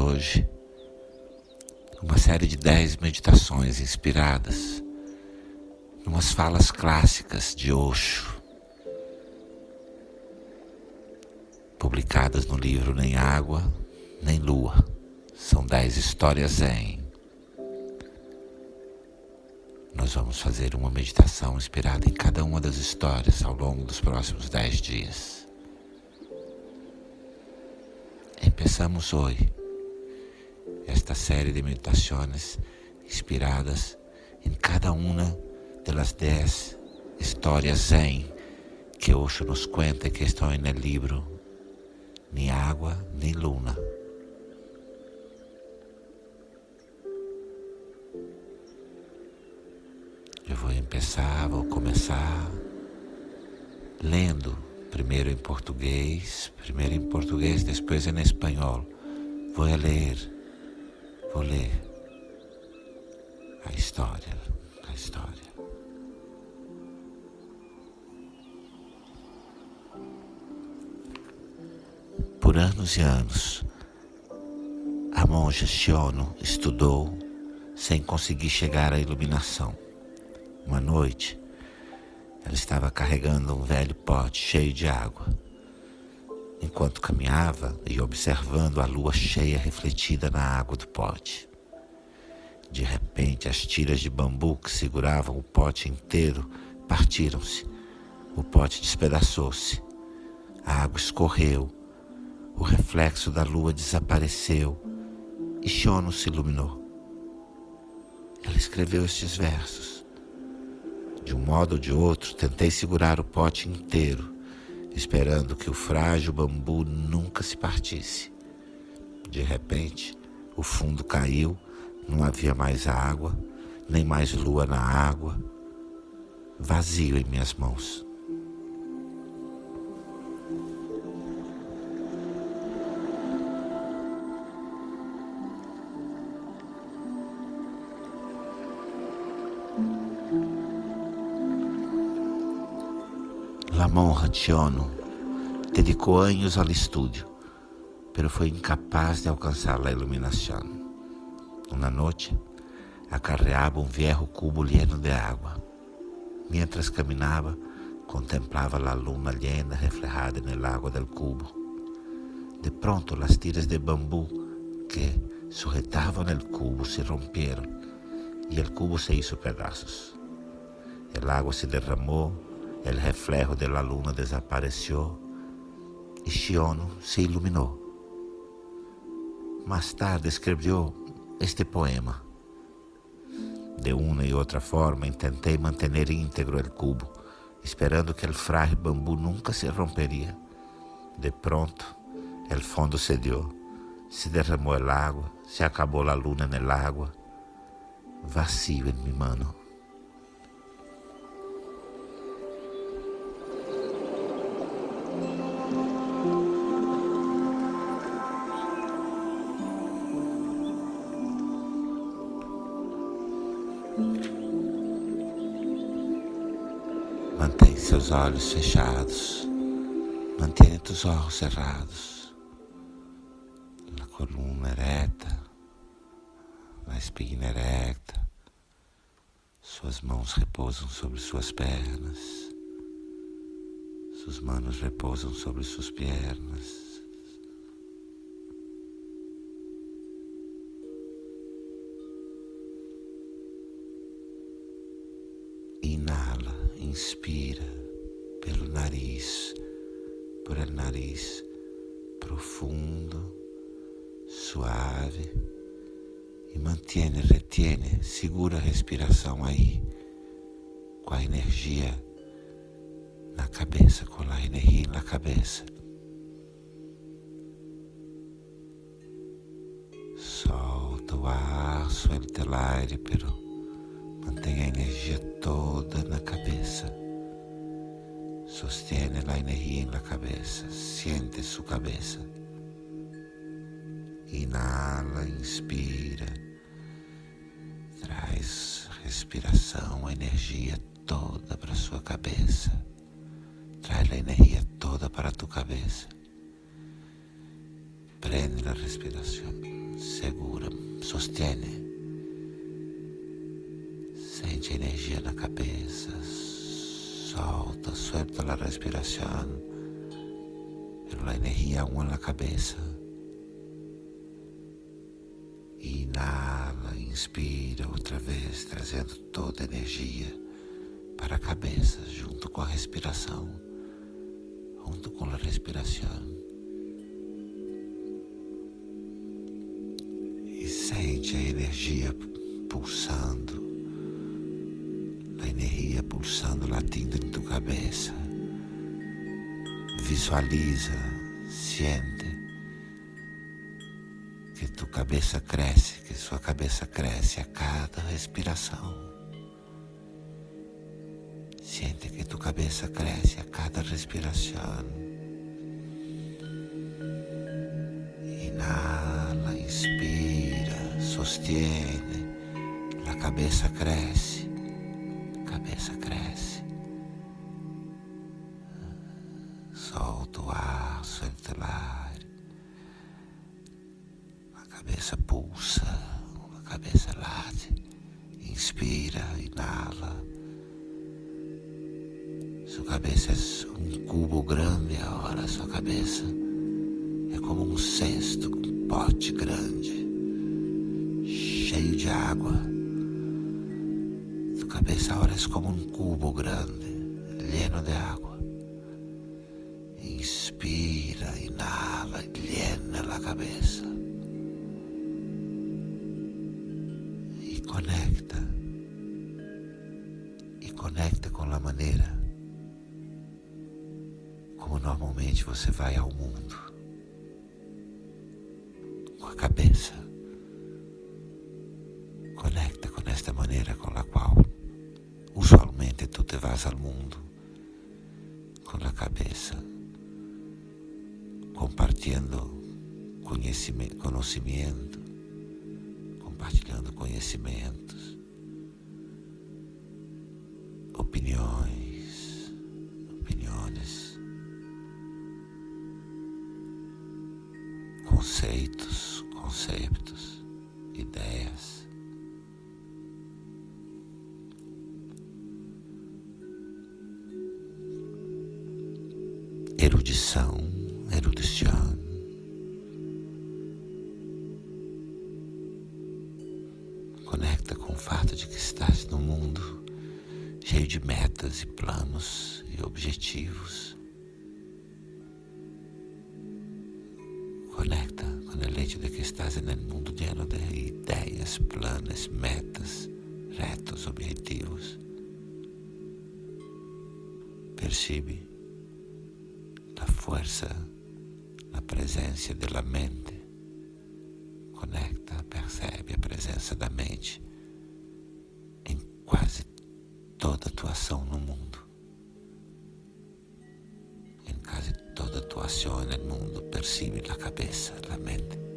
Começamos hoje uma série de dez meditações inspiradas em umas falas clássicas de Osho, publicadas no livro Nem Água, Nem Lua. São dez histórias zen. Nós vamos fazer uma meditação inspirada em cada uma das histórias ao longo dos próximos dez dias. Empezamos hoje esta série de meditações inspiradas em cada uma das dez histórias zen que Osho nos conta que estão no livro Ni Água, Ni Luna. Eu vou começar, vou começar lendo primeiro em português, primeiro em português, depois em espanhol. Vou ler, vou ler a história, a história. Por anos e anos, a monja Shiono estudou sem conseguir chegar à iluminação. Uma noite, ela estava carregando um velho pote cheio de água. Enquanto caminhava e observando a lua cheia refletida na água do pote. De repente, as tiras de bambu que seguravam o pote inteiro partiram-se. O pote despedaçou-se. A água escorreu. O reflexo da lua desapareceu e Shono se iluminou. Ela escreveu estes versos. De um modo ou de outro, tentei segurar o pote inteiro, esperando que o frágil bambu nunca se partisse. De repente, o fundo caiu, não havia mais água, nem mais lua na água, vazio em minhas mãos. Lamon Rationo dedicou anos ao estudo, pero foi incapaz de alcançar a iluminação. Uma noite, acarreava um viejo cubo lleno de água. Mientras caminhava, contemplava a luna llena reflejada no lago del cubo. De pronto, as tiras de bambu que sujetavam o cubo se romperam e o cubo se hizo pedazos. El agua se derramou El reflejo de la luna desapareció y Shiono se iluminó. Más tarde escreveu este poema. De uma e outra forma, tentei manter íntegro o cubo, esperando que o frágil bambu nunca se romperia. De pronto, el fondo cedió, se derramou el agua, se acabou a luna el agua. Vacío en mi mano. Seus olhos fechados. Mantenha os olhos cerrados. A coluna ereta. A espinha erecta. Suas mãos repousam sobre suas pernas. Suas manos repousam sobre suas pernas. Inspira por el nariz profundo, suave e mantiene, retiene, segura a respiração aí, com a energia na cabeça, com a energia na cabeça. Solta o ar, suelta o aire, pero Mantenha a energia toda na cabeça. Sostiene a energia na cabeça. Siente sua cabeça. Inala, inspira. Traz respiração, a energia toda para sua cabeça. Traz a energia toda para tu cabeça. Prende la respirazione, segura, sostiene. Sente energia na cabeça, solta, suelta la respiração, pero la energia aún na cabeça. Inala, inspira outra vez, trazendo toda a energia para a cabeça, junto com a respiração, junto com a respiração. E sente a energia pulsando, energia pulsando, latindo em tua cabeça. Visualiza, siente que tua cabeça cresce, que sua cabeça cresce a cada respiração. Siente que tua cabeça cresce a cada respiração. Inala, inspira, sostiene, a cabeça cresce, cabeça cresce. Solta o ar, solta o ar. cabeça pulsa, a cabeça late, inspira, inala. Sua cabeça é um cubo grande agora, sua cabeça é como um cesto, um pote grande, cheio de água. Cabeça agora é como um cubo grande, lleno de água. Inspira, inala, llena a cabeça. conecta e conecta com a maneira como normalmente você vai ao mundo com a cabeça. Conecta com esta maneira com a vas ao mundo com a cabeça, compartilhando conhecimento, conhecimento compartilhando conhecimentos, opiniões, opiniões, conceitos, conceitos, Erudição, erudição. Conecta com o fato de que estás num mundo cheio de metas e planos e objetivos. Conecta com o hecho de que estás no mundo lleno de ideias, planos, metas, retos, objetivos. Percibe a força, a presença da mente conecta, percebe a presença da mente em quase toda a tua ação no mundo. Em quase toda a tua ação no mundo, percebe a cabeça, a mente.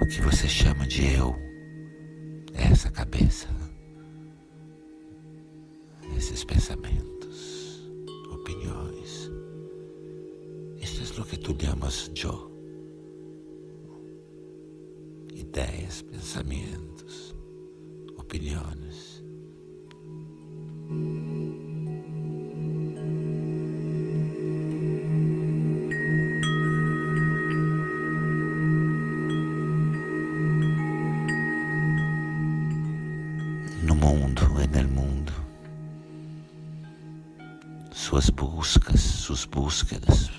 O que você chama de eu essa cabeça, esses pensamentos, opiniões. Esto es lo que tú llamas yo. Ideias, pensamentos, opiniões. Suas buscas, suas búsquedas,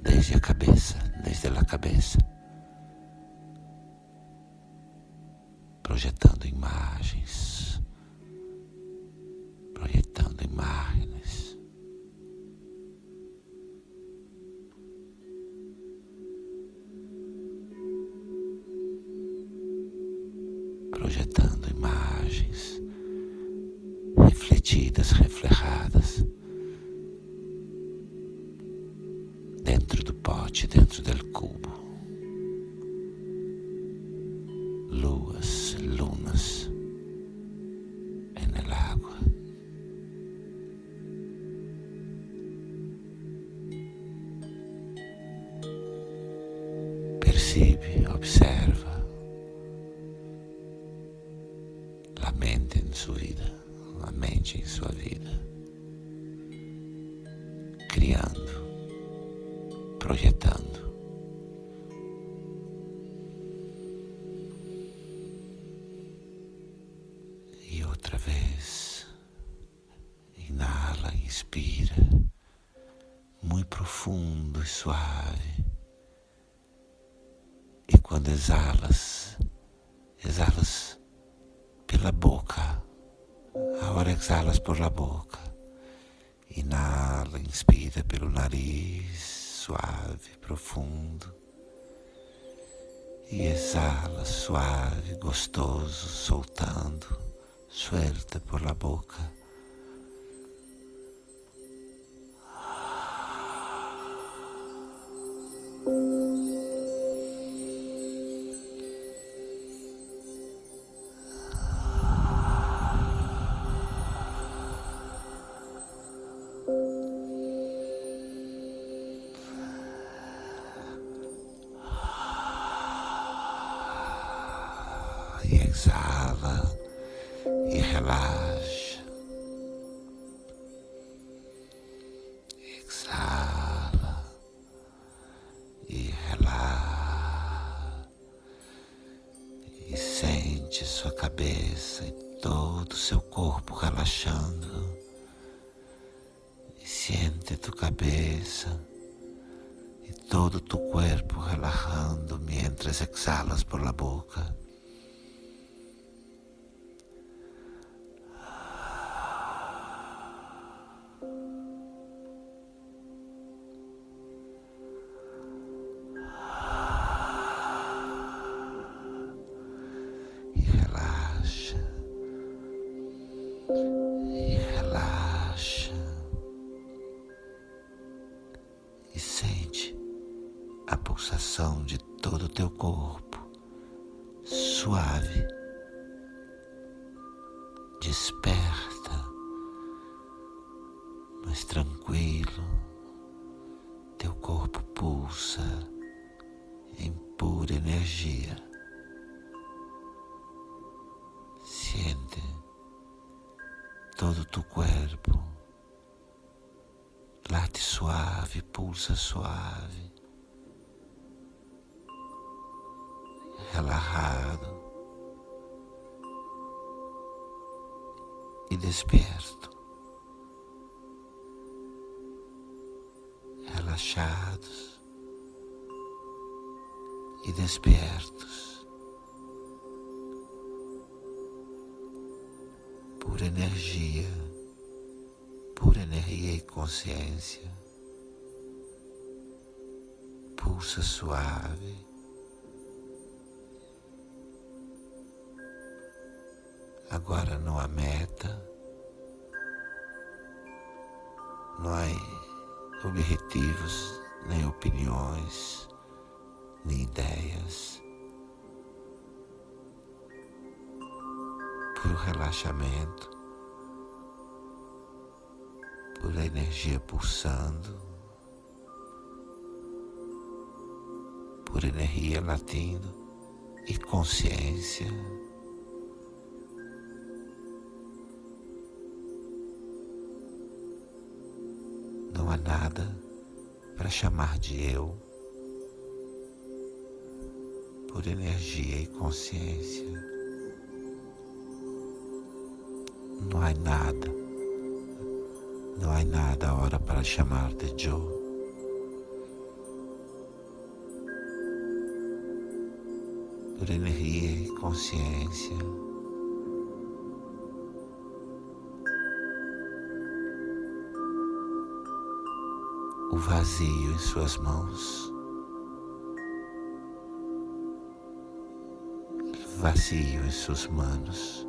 desde a cabeça, desde a cabeça, projetando imagens, Projetando imagens refletidas, reflejadas dentro do pote, dentro del cubo. plumas en mente en su vida, la mente en sua vida, criando, projetando. Exalas por la boca. Inala, inspira pelo nariz, suave, profundo. E exala, suave, gostoso, soltando, suelta por la boca. Exala e relaxa. Exala e relaxa. E sente sua cabeça e todo o seu corpo relaxando. E sente tu cabeça e todo tu corpo relajando mientras exalas por la boca. Pulsação de todo o teu corpo, suave, desperta, mas tranquilo. Teu corpo pulsa em pura energia. Siente todo o teu corpo late suave, pulsa suave. Relajado e desperto, relaxados e despertos por energia, por energia e consciência, pulsa suave Agora não há meta, não há objetivos, nem opiniões, nem ideias. Por relaxamento, por energia pulsando, por energia latindo e consciência. Nada para chamar de eu por energia e consciência. Não há nada, não há nada agora para chamar de eu. Por energia e consciência. O vazio em suas mãos, vazio em suas manos.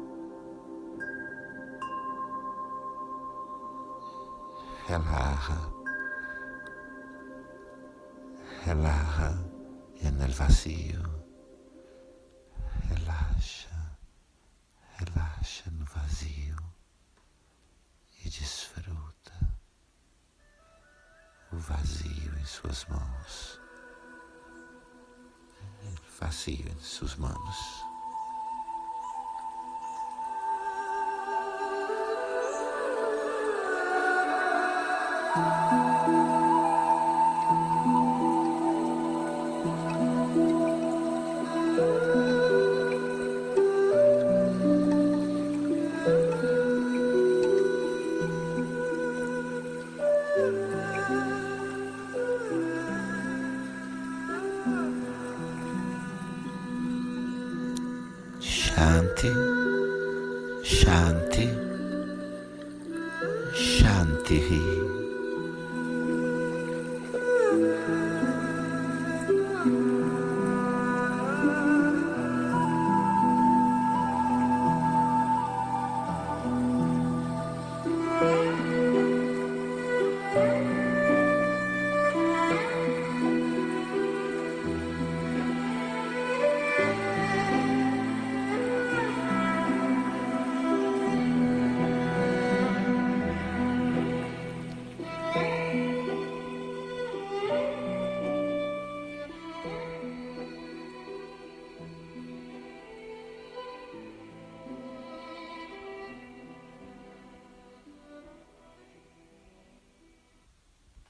Relaja, relaja en el vacío, suas mãos. Em suas mãos. Shanti, Shanti.